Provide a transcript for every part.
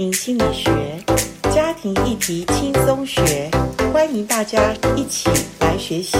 心理学，家庭议题轻松学，欢迎大家一起来学习。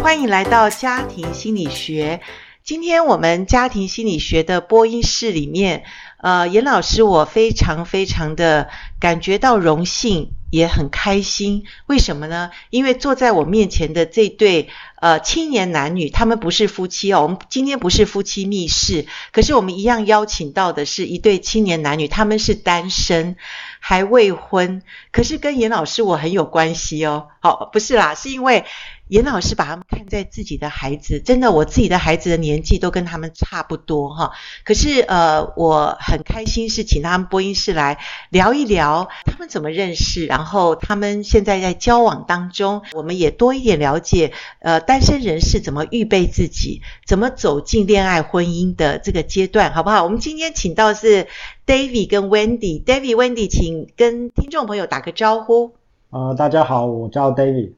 欢迎来到家庭心理学。今天我们家庭心理学的播音室里面，呃，严老师，我非常非常的感觉到荣幸。也很开心，为什么呢？因为坐在我面前的这对呃青年男女，他们不是夫妻哦。我们今天不是夫妻密室，可是我们一样邀请到的是一对青年男女，他们是单身，还未婚，可是跟严老师我很有关系哦。好，不是啦，是因为。严老师把他们看在自己的孩子，真的，我自己的孩子的年纪都跟他们差不多哈。可是呃，我很开心是请他们播音室来聊一聊他们怎么认识，然后他们现在在交往当中，我们也多一点了解呃单身人士怎么预备自己，怎么走进恋爱婚姻的这个阶段，好不好？我们今天请到是 David 跟 Wendy，David Wendy，请跟听众朋友打个招呼。呃，大家好，我叫 David。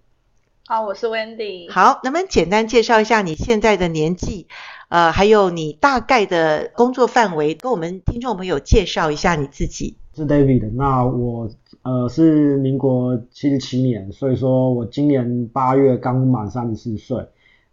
好，我是 Wendy。好，能不能简单介绍一下你现在的年纪，呃，还有你大概的工作范围，跟我们听众朋友介绍一下你自己。是 David，那我呃是民国七十七年，所以说我今年八月刚满三十四岁。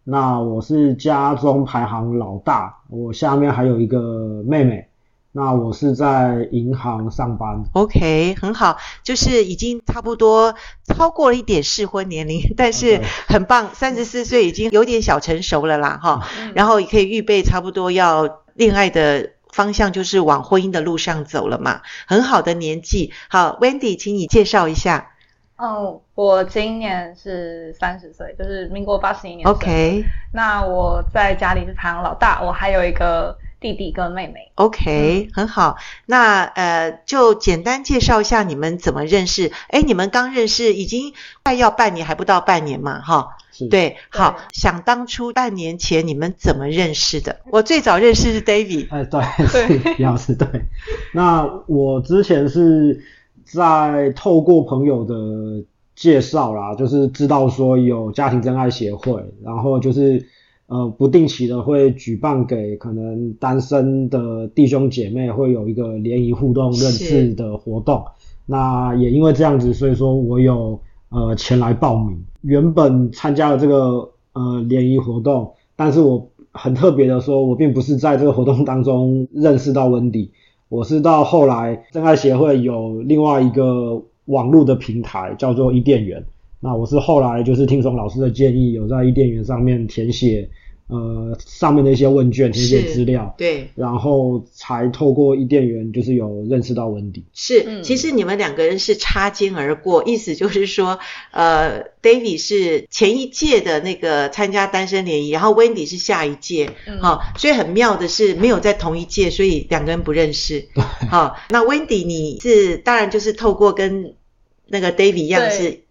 那我是家中排行老大，我下面还有一个妹妹。那我是在银行上班，OK，很好，就是已经差不多超过了一点适婚年龄，但是很棒，三十四岁已经有点小成熟了啦，哈、嗯，然后也可以预备差不多要恋爱的方向，就是往婚姻的路上走了嘛，很好的年纪。好，Wendy，请你介绍一下。嗯，我今年是三十岁，就是民国八十一年，OK。那我在家里是排行老大，我还有一个。弟弟跟妹妹，OK，、嗯、很好。那呃，就简单介绍一下你们怎么认识。哎，你们刚认识已经快要半年，还不到半年嘛，哈。对，对，好。想当初半年前你们怎么认识的？我最早认识是 David。哎，对，是，杨老师对。那我之前是在透过朋友的介绍啦，就是知道说有家庭真爱协会，然后就是。呃，不定期的会举办给可能单身的弟兄姐妹会有一个联谊互动认识的活动。那也因为这样子，所以说我有呃前来报名。原本参加了这个呃联谊活动，但是我很特别的说，我并不是在这个活动当中认识到温迪，我是到后来真爱协会有另外一个网络的平台叫做伊甸缘。那我是后来就是听从老师的建议，有在伊甸园上面填写呃上面的一些问卷，填写资料，对，然后才透过伊甸园就是有认识到温迪。是，嗯、其实你们两个人是擦肩而过，意思就是说，呃，David 是前一届的那个参加单身联谊，然后温迪是下一届，好、嗯哦，所以很妙的是没有在同一届，所以两个人不认识。好、哦，那温迪你是当然就是透过跟那个 David 一样是。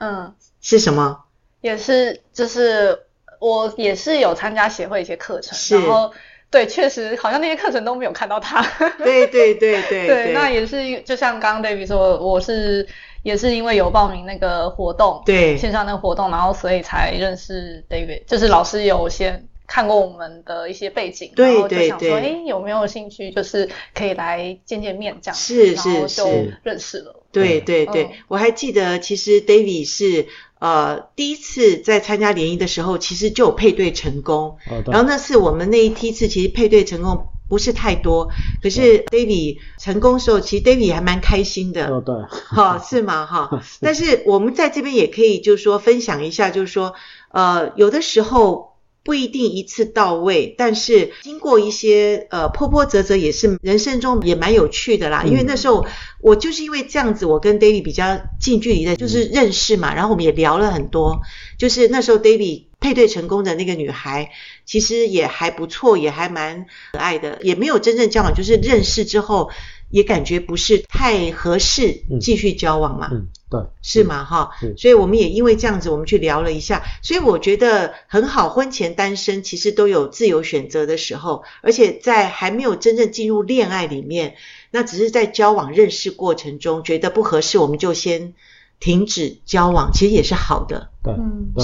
嗯，是什么？也是，就是我也是有参加协会一些课程，然后对，确实好像那些课程都没有看到他。对对对对 对，那也是，就像刚刚 David 说，我是也是因为有报名那个活动，对，线上那个活动，然后所以才认识 David，就是老师有先看过我们的一些背景，对然后就想说，哎，有没有兴趣，就是可以来见见面这样子，是是是，认识了。对对对、嗯，我还记得，其实 David 是呃第一次在参加联谊的时候，其实就有配对成功。哦、然后那次我们那一梯次其实配对成功不是太多，可是 David 成功的时候，其实 David 还蛮开心的。哦对，哈、哦、是吗？哈，但是我们在这边也可以就是说分享一下，就是说呃有的时候。不一定一次到位，但是经过一些呃波波折折，也是人生中也蛮有趣的啦。因为那时候我就是因为这样子，我跟 David 比较近距离的，就是认识嘛，然后我们也聊了很多。就是那时候 David 配对成功的那个女孩，其实也还不错，也还蛮可爱的，也没有真正交往，就是认识之后。也感觉不是太合适继续交往嘛，嗯，嗯，对，是吗？哈，所以我们也因为这样子，我们去聊了一下，所以我觉得很好。婚前单身其实都有自由选择的时候，而且在还没有真正进入恋爱里面，那只是在交往认识过程中觉得不合适，我们就先停止交往，其实也是好的，对，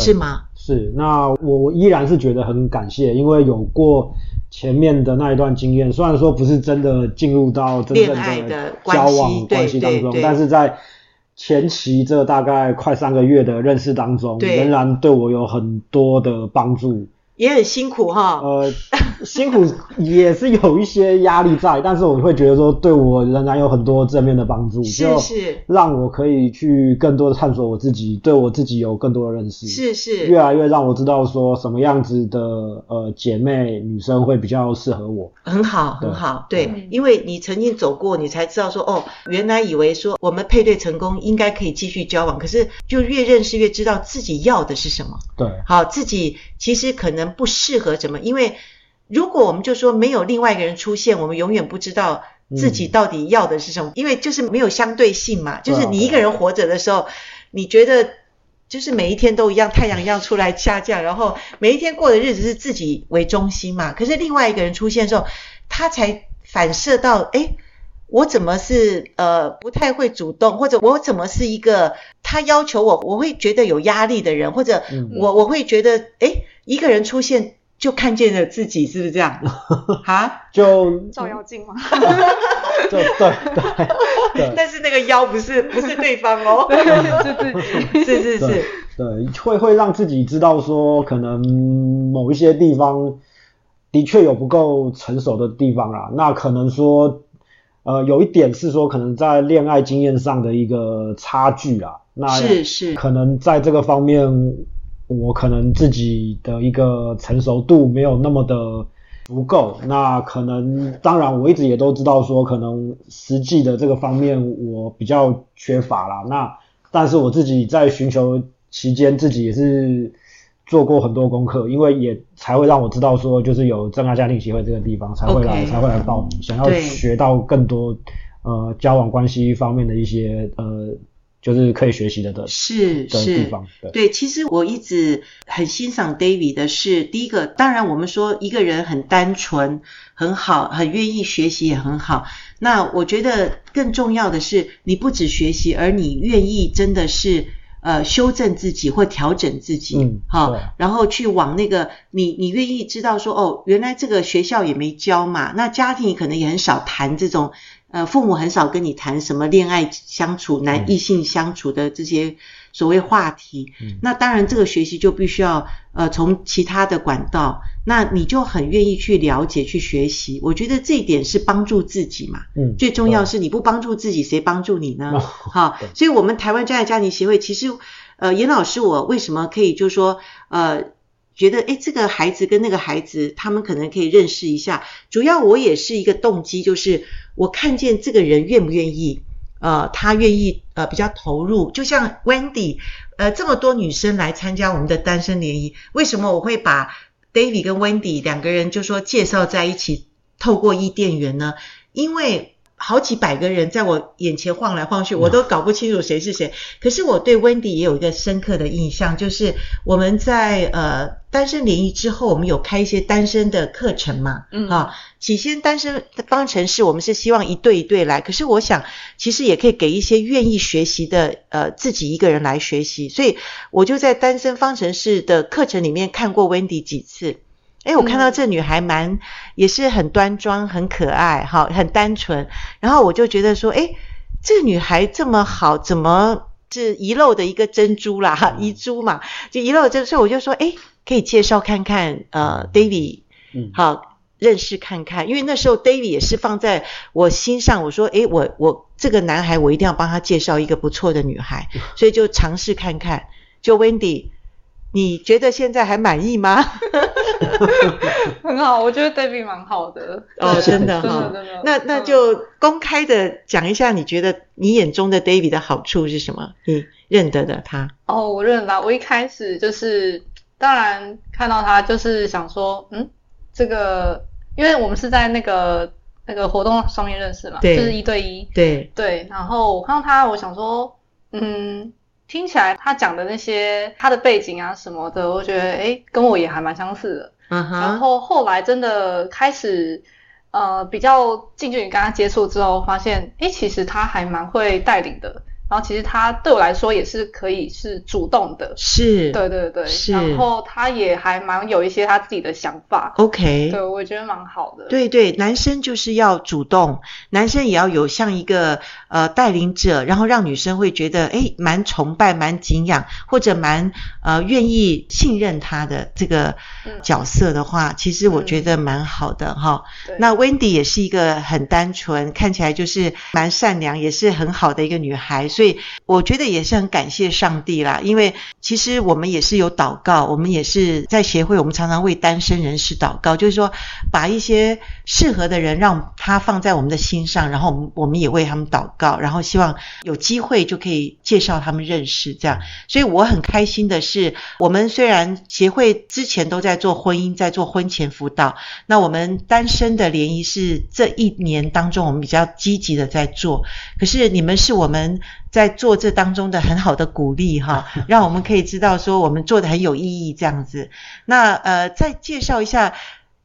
是吗？是。那我依然是觉得很感谢，因为有过前面的那一段经验，虽然说不是真的进入到真正的交往关系当中，但是在前期这大概快三个月的认识当中，仍然对我有很多的帮助。也很辛苦哈，呃，辛苦 也是有一些压力在，但是我会觉得说，对我仍然有很多正面的帮助，是是，让我可以去更多的探索我自己，对我自己有更多的认识，是是，越来越让我知道说什么样子的呃姐妹女生会比较适合我，很好很好，对，对，因为你曾经走过，你才知道说哦，原来以为说我们配对成功应该可以继续交往，可是就越认识越知道自己要的是什么，对，好，自己其实可能。不适合怎么？因为如果我们就说没有另外一个人出现，我们永远不知道自己到底要的是什么。嗯、因为就是没有相对性嘛，就是你一个人活着的时候，你觉得就是每一天都一样，太阳一样出来下降，然后每一天过的日子是自己为中心嘛。可是另外一个人出现的时候，他才反射到，诶，我怎么是呃不太会主动，或者我怎么是一个他要求我，我会觉得有压力的人，或者我我会觉得诶。一个人出现就看见了自己，是不是这样？哈，就照妖镜吗？对对对，但是那个妖不是不是对方哦，是自己，是是是，对，会会让自己知道说，可能某一些地方的确有不够成熟的地方啦。那可能说，呃，有一点是说，可能在恋爱经验上的一个差距啊。那是是，可能在这个方面。我可能自己的一个成熟度没有那么的足够，那可能当然我一直也都知道说，可能实际的这个方面我比较缺乏啦。那但是我自己在寻求期间，自己也是做过很多功课，因为也才会让我知道说，就是有正爱家庭协会这个地方才会来、okay. 才会来报名，想要学到更多呃交往关系方面的一些呃。就是可以学习的的是的地方，对，对，其实我一直很欣赏 David 的是，第一个，当然我们说一个人很单纯，很好，很愿意学习也很好。那我觉得更重要的是，你不止学习，而你愿意真的是呃修正自己或调整自己，嗯，好，然后去往那个你你愿意知道说，哦，原来这个学校也没教嘛，那家庭可能也很少谈这种。呃，父母很少跟你谈什么恋爱相处、男异性相处的这些所谓话题。嗯。那当然，这个学习就必须要呃从其他的管道，那你就很愿意去了解、去学习。我觉得这一点是帮助自己嘛。嗯。最重要是你不帮助自己，谁帮助你呢？好，所以我们台湾真爱家庭协会其实呃，严老师，我为什么可以就说呃。觉得诶，这个孩子跟那个孩子，他们可能可以认识一下。主要我也是一个动机，就是我看见这个人愿不愿意，呃，他愿意呃比较投入。就像 Wendy，呃，这么多女生来参加我们的单身联谊，为什么我会把 David 跟 Wendy 两个人就说介绍在一起，透过伊甸园呢？因为好几百个人在我眼前晃来晃去，我都搞不清楚谁是谁。可是我对 Wendy 也有一个深刻的印象，就是我们在呃单身联谊之后，我们有开一些单身的课程嘛，嗯，啊，起先单身方程式我们是希望一对一对来，可是我想其实也可以给一些愿意学习的呃自己一个人来学习，所以我就在单身方程式的课程里面看过 Wendy 几次。诶，我看到这女孩蛮、嗯、也是很端庄、很可爱，哈，很单纯。然后我就觉得说，哎，这女孩这么好，怎么是遗漏的一个珍珠啦？哈，遗珠嘛，就遗漏的珍珠。所以我就说，哎，可以介绍看看，呃，David，嗯，好，认识看看。因为那时候 David 也是放在我心上，我说，哎，我我这个男孩，我一定要帮他介绍一个不错的女孩，所以就尝试看看。就 Wendy，你觉得现在还满意吗？很好，我觉得 David 蛮好的哦，真的哈，那那就公开的讲一下，你觉得你眼中的 David 的好处是什么？你认得的他？哦，我认得，我一开始就是，当然看到他就是想说，嗯，这个，因为我们是在那个那个活动上面认识嘛，就是一对一，对对，然后我看到他，我想说，嗯。听起来他讲的那些他的背景啊什么的，我觉得诶跟我也还蛮相似的。嗯哼。然后后来真的开始呃比较近距离跟他接触之后，发现诶其实他还蛮会带领的。然后其实他对我来说也是可以是主动的，是，对对对，是。然后他也还蛮有一些他自己的想法，OK，对，我觉得蛮好的。对对，男生就是要主动，男生也要有像一个呃带领者，然后让女生会觉得诶蛮崇拜、蛮敬仰，或者蛮呃愿意信任他的这个角色的话，嗯、其实我觉得蛮好的哈。嗯、那 Wendy 也是一个很单纯，看起来就是蛮善良，也是很好的一个女孩。所以我觉得也是很感谢上帝啦，因为其实我们也是有祷告，我们也是在协会，我们常常为单身人士祷告，就是说把一些适合的人让他放在我们的心上，然后我们我们也为他们祷告，然后希望有机会就可以介绍他们认识这样。所以我很开心的是，我们虽然协会之前都在做婚姻，在做婚前辅导，那我们单身的联谊是这一年当中我们比较积极的在做，可是你们是我们。在做这当中的很好的鼓励哈，让我们可以知道说我们做的很有意义这样子。那呃，再介绍一下，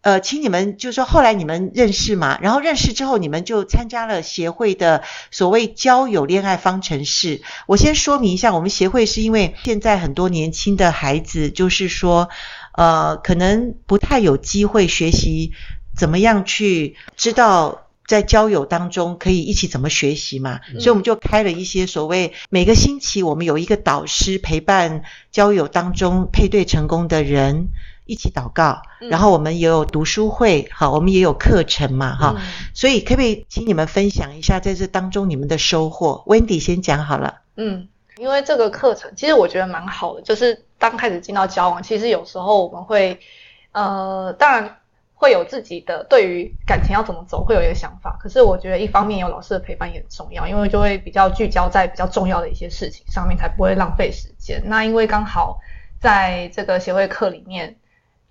呃，请你们就说后来你们认识嘛，然后认识之后你们就参加了协会的所谓交友恋爱方程式。我先说明一下，我们协会是因为现在很多年轻的孩子就是说，呃，可能不太有机会学习怎么样去知道。在交友当中可以一起怎么学习嘛？所以我们就开了一些所谓每个星期我们有一个导师陪伴交友当中配对成功的人一起祷告，然后我们也有读书会，好，我们也有课程嘛，哈。所以可不可以请你们分享一下在这当中你们的收获？Wendy 先讲好了。嗯，因为这个课程其实我觉得蛮好的，就是刚开始进到交往，其实有时候我们会呃，当然。会有自己的对于感情要怎么走，会有一个想法。可是我觉得一方面有老师的陪伴也很重要，因为就会比较聚焦在比较重要的一些事情上面，才不会浪费时间。那因为刚好在这个协会课里面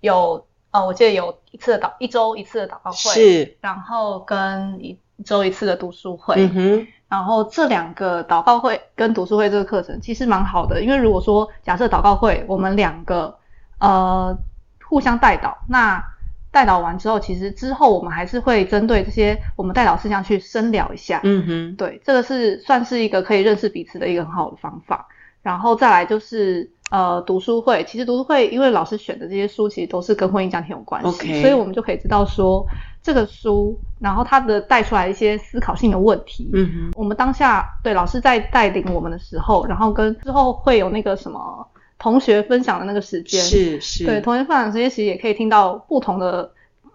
有，呃，我记得有一次的祷，一周一次的祷告会，是，然后跟一周一次的读书会，嗯哼，然后这两个祷告会跟读书会这个课程其实蛮好的，因为如果说假设祷告会我们两个呃互相带导，那带导完之后，其实之后我们还是会针对这些我们带导事项去深聊一下。嗯哼，对，这个是算是一个可以认识彼此的一个很好的方法。然后再来就是呃读书会，其实读书会因为老师选的这些书其实都是跟婚姻家庭有关系.所以我们就可以知道说这个书，然后它的带出来一些思考性的问题。嗯哼，我们当下对老师在带领我们的时候，然后跟之后会有那个什么。同学分享的那个时间是是，对，同学分享的时间其实也可以听到不同的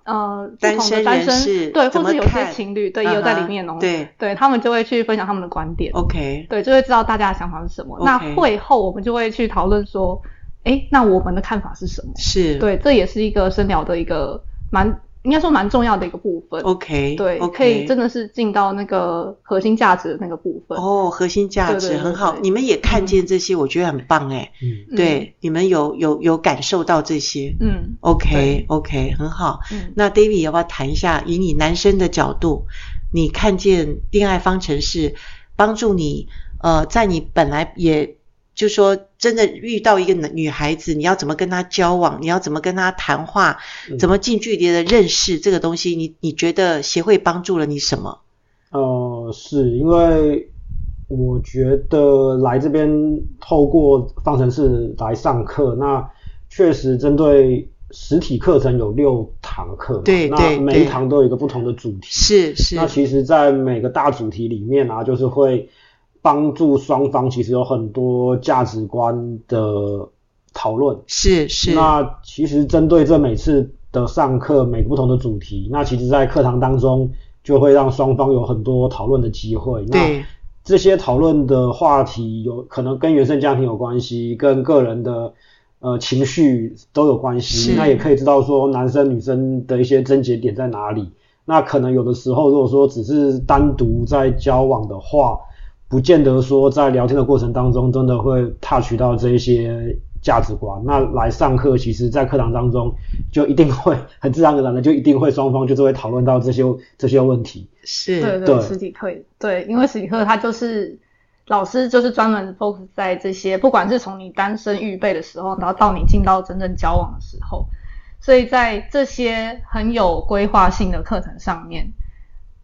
呃不同的单身对，或者有些情侣对也有在里面哦，对对，他们就会去分享他们的观点，OK，对，就会知道大家的想法是什么。那会后我们就会去讨论说，诶，那我们的看法是什么？是对，这也是一个深聊的一个蛮。应该说蛮重要的一个部分，OK，对，okay. 可以真的是进到那个核心价值的那个部分。哦，核心价值很好，你们也看见这些，嗯、我觉得很棒哎。嗯，对，你们有有有感受到这些，嗯，OK OK，很好。嗯，那 David 要不要谈一下，以你男生的角度，你看见恋爱方程式帮助你，呃，在你本来也。就说真的遇到一个女孩子，你要怎么跟她交往？你要怎么跟她谈话？怎么近距离的认识这个东西？你你觉得协会帮助了你什么？呃，是因为我觉得来这边透过方程式来上课，那确实针对实体课程有六堂课，对，那每一堂都有一个不同的主题，是是。那其实，在每个大主题里面啊，就是会。帮助双方其实有很多价值观的讨论，是是。那其实针对这每次的上课，每个不同的主题，那其实在课堂当中就会让双方有很多讨论的机会。那这些讨论的话题有可能跟原生家庭有关系，跟个人的呃情绪都有关系。那也可以知道说男生女生的一些症结点在哪里。那可能有的时候如果说只是单独在交往的话，不见得说在聊天的过程当中真的会 touch 到这一些价值观。那来上课，其实在课堂当中就一定会很自然而然的就一定会双方就是会讨论到这些这些问题。是，对对，对实体课对，因为实体课它就是老师就是专门 focus 在这些，不管是从你单身预备的时候，然后到你进到真正交往的时候，所以在这些很有规划性的课程上面，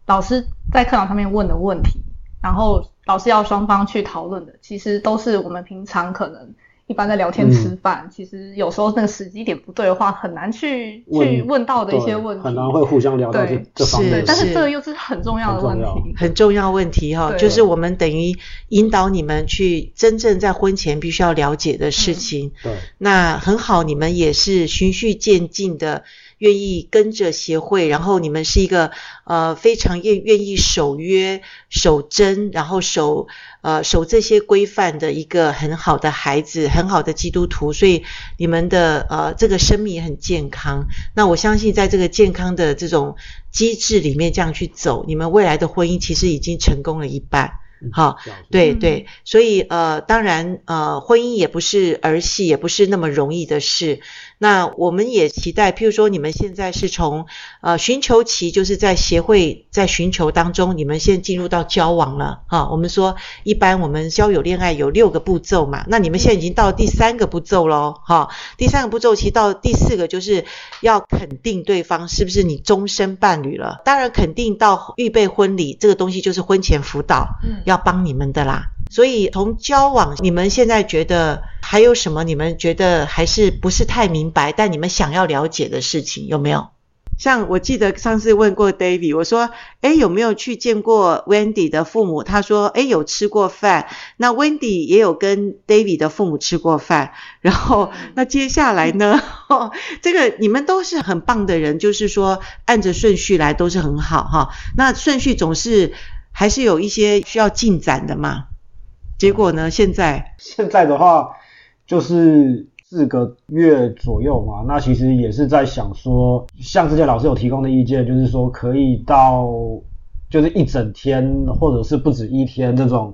老师在课堂上面问的问题。然后老师要双方去讨论的，其实都是我们平常可能。一般在聊天吃饭，嗯、其实有时候那个时机点不对的话，很难去问去问到的一些问题，很难会互相聊到这这方面。但是这个又是很重要的问题，很重要问题哈，就是我们等于引导你们去真正在婚前必须要了解的事情。对、嗯，那很好，你们也是循序渐进的。愿意跟着协会，然后你们是一个呃非常愿愿意守约、守真，然后守呃守这些规范的一个很好的孩子，很好的基督徒，所以你们的呃这个生命也很健康。那我相信在这个健康的这种机制里面这样去走，你们未来的婚姻其实已经成功了一半。好，对对，所以呃，当然呃，婚姻也不是儿戏，也不是那么容易的事。那我们也期待，譬如说你们现在是从呃寻求期，就是在协会在寻求当中，你们现在进入到交往了哈。我们说一般我们交友恋爱有六个步骤嘛，那你们现在已经到第三个步骤喽哈。第三个步骤其实到第四个就是要肯定对方是不是你终身伴侣了。当然肯定到预备婚礼这个东西就是婚前辅导，嗯，要帮你们的啦。所以从交往，你们现在觉得还有什么？你们觉得还是不是太明白，但你们想要了解的事情有没有？像我记得上次问过 David，我说，诶，有没有去见过 Wendy 的父母？他说，诶，有吃过饭。那 Wendy 也有跟 David 的父母吃过饭。然后，那接下来呢？哦，这个你们都是很棒的人，就是说按着顺序来都是很好哈。那顺序总是还是有一些需要进展的嘛。结果呢？现在现在的话，就是四个月左右嘛。那其实也是在想说，像之前老师有提供的意见，就是说可以到就是一整天，或者是不止一天这种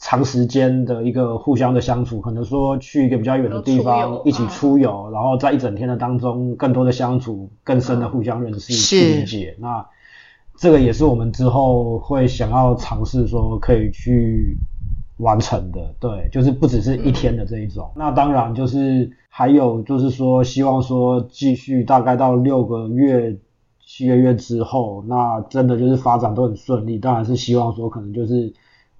长时间的一个互相的相处。可能说去一个比较远的地方一起出游，然后在一整天的当中，更多的相处，更深的互相认识、去理解。那这个也是我们之后会想要尝试说可以去。完成的，对，就是不只是一天的这一种。嗯、那当然就是还有就是说，希望说继续大概到六个月、七个月之后，那真的就是发展都很顺利。当然是希望说，可能就是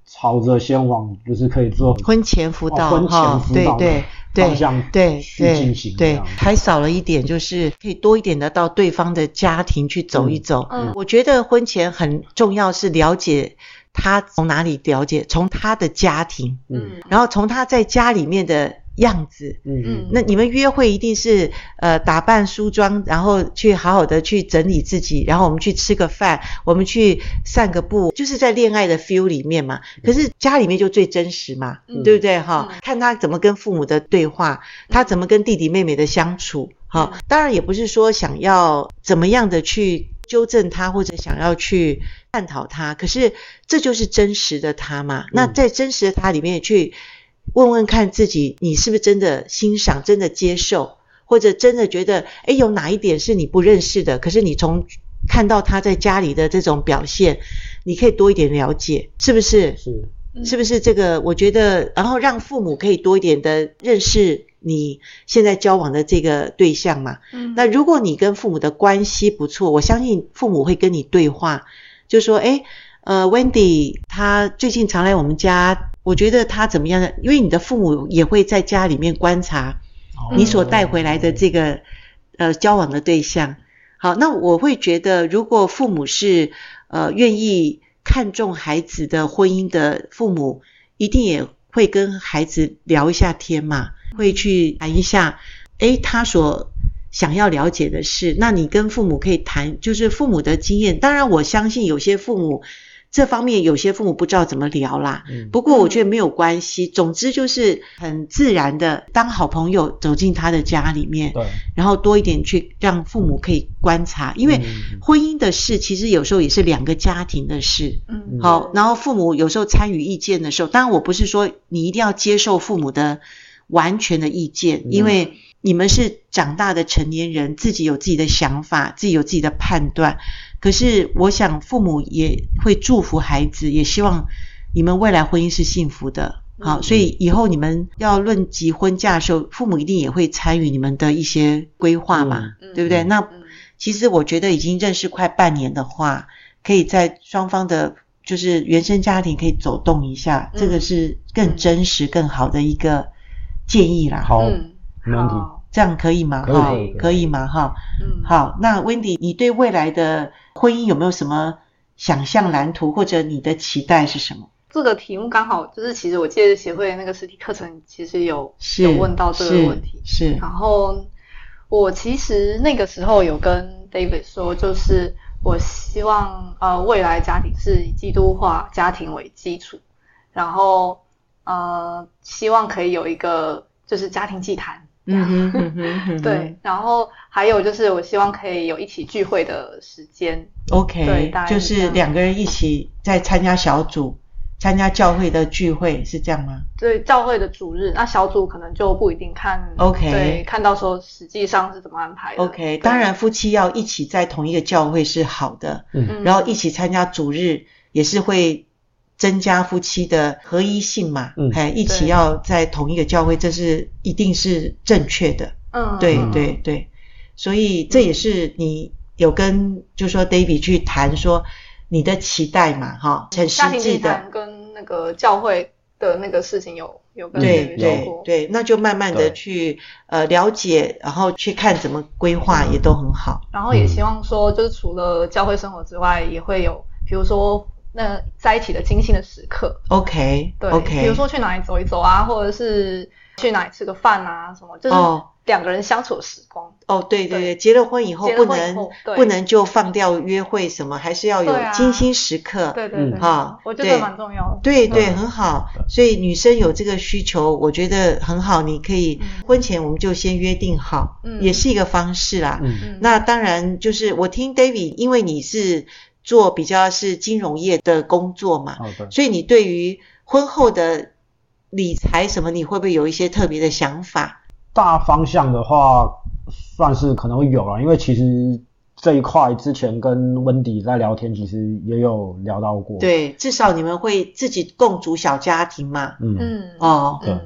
朝着先往就是可以做婚前辅导、婚前辅导的方向对去进行对对。对，还少了一点，就是可以多一点的到对方的家庭去走一走。嗯，我觉得婚前很重要是了解。他从哪里了解？从他的家庭，嗯，然后从他在家里面的样子，嗯。嗯，那你们约会一定是呃打扮梳妆，然后去好好的去整理自己，然后我们去吃个饭，我们去散个步，就是在恋爱的 feel 里面嘛。可是家里面就最真实嘛，嗯、对不对？哈？嗯、看他怎么跟父母的对话，他怎么跟弟弟妹妹的相处，哈、嗯，当然也不是说想要怎么样的去。纠正他，或者想要去探讨他，可是这就是真实的他嘛。嗯、那在真实的他里面去问问看自己，你是不是真的欣赏、真的接受，或者真的觉得，诶，有哪一点是你不认识的？可是你从看到他在家里的这种表现，你可以多一点了解，是不是？是。是不是这个？我觉得，然后让父母可以多一点的认识你现在交往的这个对象嘛。嗯。那如果你跟父母的关系不错，我相信父母会跟你对话，就说：“诶，呃，Wendy，他最近常来我们家，我觉得他怎么样呢？因为你的父母也会在家里面观察你所带回来的这个、嗯、呃交往的对象。好，那我会觉得，如果父母是呃愿意。看重孩子的婚姻的父母，一定也会跟孩子聊一下天嘛，会去谈一下，诶，他所想要了解的事。那你跟父母可以谈，就是父母的经验。当然，我相信有些父母。这方面有些父母不知道怎么聊啦，不过我觉得没有关系。总之就是很自然的当好朋友走进他的家里面，对，然后多一点去让父母可以观察，因为婚姻的事其实有时候也是两个家庭的事，嗯，好，然后父母有时候参与意见的时候，当然我不是说你一定要接受父母的完全的意见，因为你们是长大的成年人，自己有自己的想法，自己有自己的判断。可是，我想父母也会祝福孩子，也希望你们未来婚姻是幸福的。好，所以以后你们要论及婚嫁的时候，父母一定也会参与你们的一些规划嘛，对不对？那其实我觉得已经认识快半年的话，可以在双方的就是原生家庭可以走动一下，嗯、这个是更真实、更好的一个建议啦。好，嗯、没问题，这样可以吗？哈，可以吗？哈，嗯，好，那 Wendy，你对未来的婚姻有没有什么想象蓝图，或者你的期待是什么？这个题目刚好就是，其实我借着协会那个实体课程，其实有有问到这个问题，是，是然后我其实那个时候有跟 David 说，就是。我希望呃未来家庭是以基督化家庭为基础，然后呃希望可以有一个就是家庭祭坛，嗯哼嗯哼，对，然后还有就是我希望可以有一起聚会的时间，OK，对，就是两个人一起在参加小组。参加教会的聚会是这样吗？对，教会的主日，那小组可能就不一定看。OK，对，看到时候实际上是怎么安排的。OK，当然夫妻要一起在同一个教会是好的，嗯，然后一起参加主日也是会增加夫妻的合一性嘛，嗯，哎，一起要在同一个教会，这是一定是正确的。嗯，对对对，所以这也是你有跟就说 David 去谈说。你的期待嘛，哈，很实际的，跟那个教会的那个事情有有跟对对对，那就慢慢的去呃了解，然后去看怎么规划也都很好。然后也希望说，就是除了教会生活之外，也会有比如说那在一起的精心的时刻。OK，对，OK，比如说去哪里走一走啊，或者是去哪里吃个饭啊，什么就是。两个人相处的时光。哦，对对对，结了婚以后不能不能就放掉约会什么，还是要有精心时刻，对对对，哈，我觉得蛮重要的，对对，很好。所以女生有这个需求，我觉得很好，你可以婚前我们就先约定好，也是一个方式啦。那当然就是我听 David，因为你是做比较是金融业的工作嘛，所以你对于婚后的理财什么，你会不会有一些特别的想法？大方向的话，算是可能会有了，因为其实这一块之前跟温迪在聊天，其实也有聊到过。对，至少你们会自己共组小家庭嘛。嗯嗯哦，对，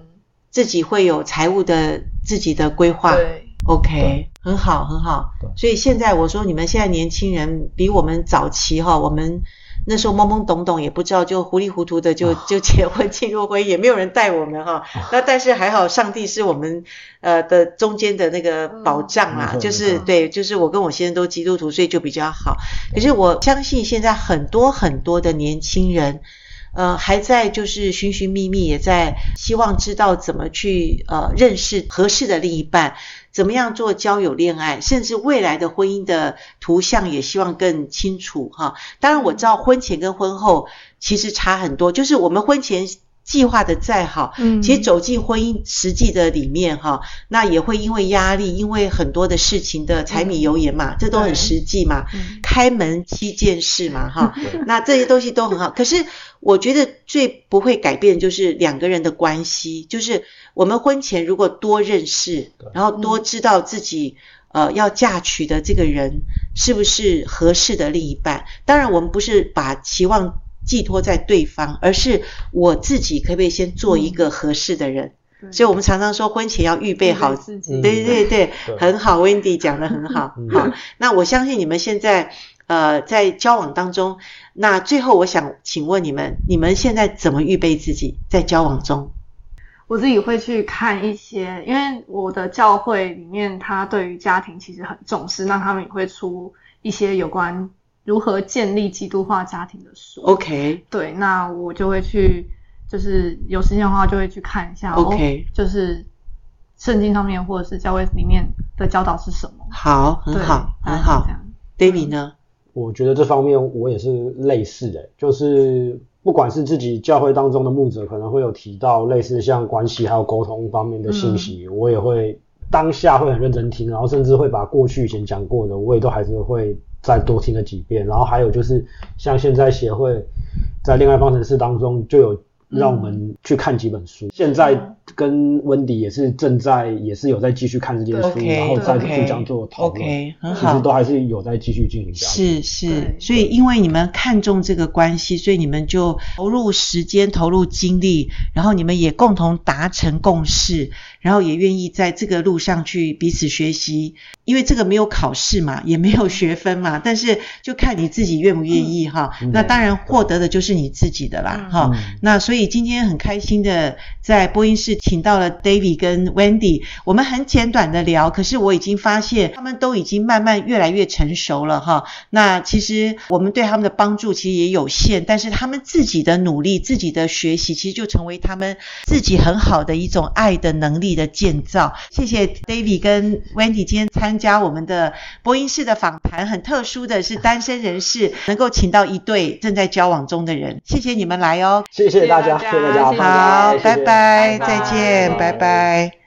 自己会有财务的自己的规划。对，OK，很好很好。所以现在我说你们现在年轻人比我们早期哈，我们。那时候懵懵懂懂也不知道，就糊里糊涂的就就结婚进入婚姻，也没有人带我们哈。那但是还好，上帝是我们呃的中间的那个保障啦，就是对，就是我跟我先生都基督徒，所以就比较好。可是我相信现在很多很多的年轻人，呃，还在就是寻寻觅觅，也在希望知道怎么去呃认识合适的另一半。怎么样做交友恋爱，甚至未来的婚姻的图像也希望更清楚哈。当然我知道婚前跟婚后其实差很多，就是我们婚前计划的再好，嗯，其实走进婚姻实际的里面哈，那也会因为压力，因为很多的事情的柴米油盐嘛，这都很实际嘛，开门七件事嘛哈，那这些东西都很好。可是我觉得最不会改变就是两个人的关系，就是。我们婚前如果多认识，然后多知道自己呃要嫁娶的这个人是不是合适的另一半。当然，我们不是把期望寄托在对方，而是我自己可不可以先做一个合适的人？所以我们常常说婚前要预备好自己。对对对，很好，Wendy 讲的很好。好，那我相信你们现在呃在交往当中，那最后我想请问你们，你们现在怎么预备自己在交往中？我自己会去看一些，因为我的教会里面，他对于家庭其实很重视，那他们也会出一些有关如何建立基督化家庭的书。OK，对，那我就会去，就是有时间的话就会去看一下。OK，就是圣经上面或者是教会里面的教导是什么？好，很好，很好。David 呢？我觉得这方面我也是类似的，就是。不管是自己教会当中的牧者，可能会有提到类似像关系还有沟通方面的信息，嗯、我也会当下会很认真听，然后甚至会把过去以前讲过的，我也都还是会再多听了几遍。然后还有就是像现在协会在恋爱方程式当中就有。让我们去看几本书。现在跟温迪也是正在，也是有在继续看这件书，然后再去这样做讨论。OK，很好。其实都还是有在继续进行。是是，所以因为你们看重这个关系，所以你们就投入时间、投入精力，然后你们也共同达成共识，然后也愿意在这个路上去彼此学习，因为这个没有考试嘛，也没有学分嘛，但是就看你自己愿不愿意哈。嗯、那当然获得的就是你自己的啦哈。嗯、那所以今天很开心的在播音室请到了 David 跟 Wendy，我们很简短的聊，可是我已经发现他们都已经慢慢越来越成熟了哈。那其实我们对他们的帮助其实也有限，但是他们自己的努力、自己的学习，其实就成为他们自己很好的一种爱的能力的建造。谢谢 David 跟 Wendy 今天参加我们的播音室的访谈，很特殊的是单身人士能够请到一对正在交往中的人。谢谢你们来哦，谢谢大家，谢谢大家，好，拜拜，再见，拜拜。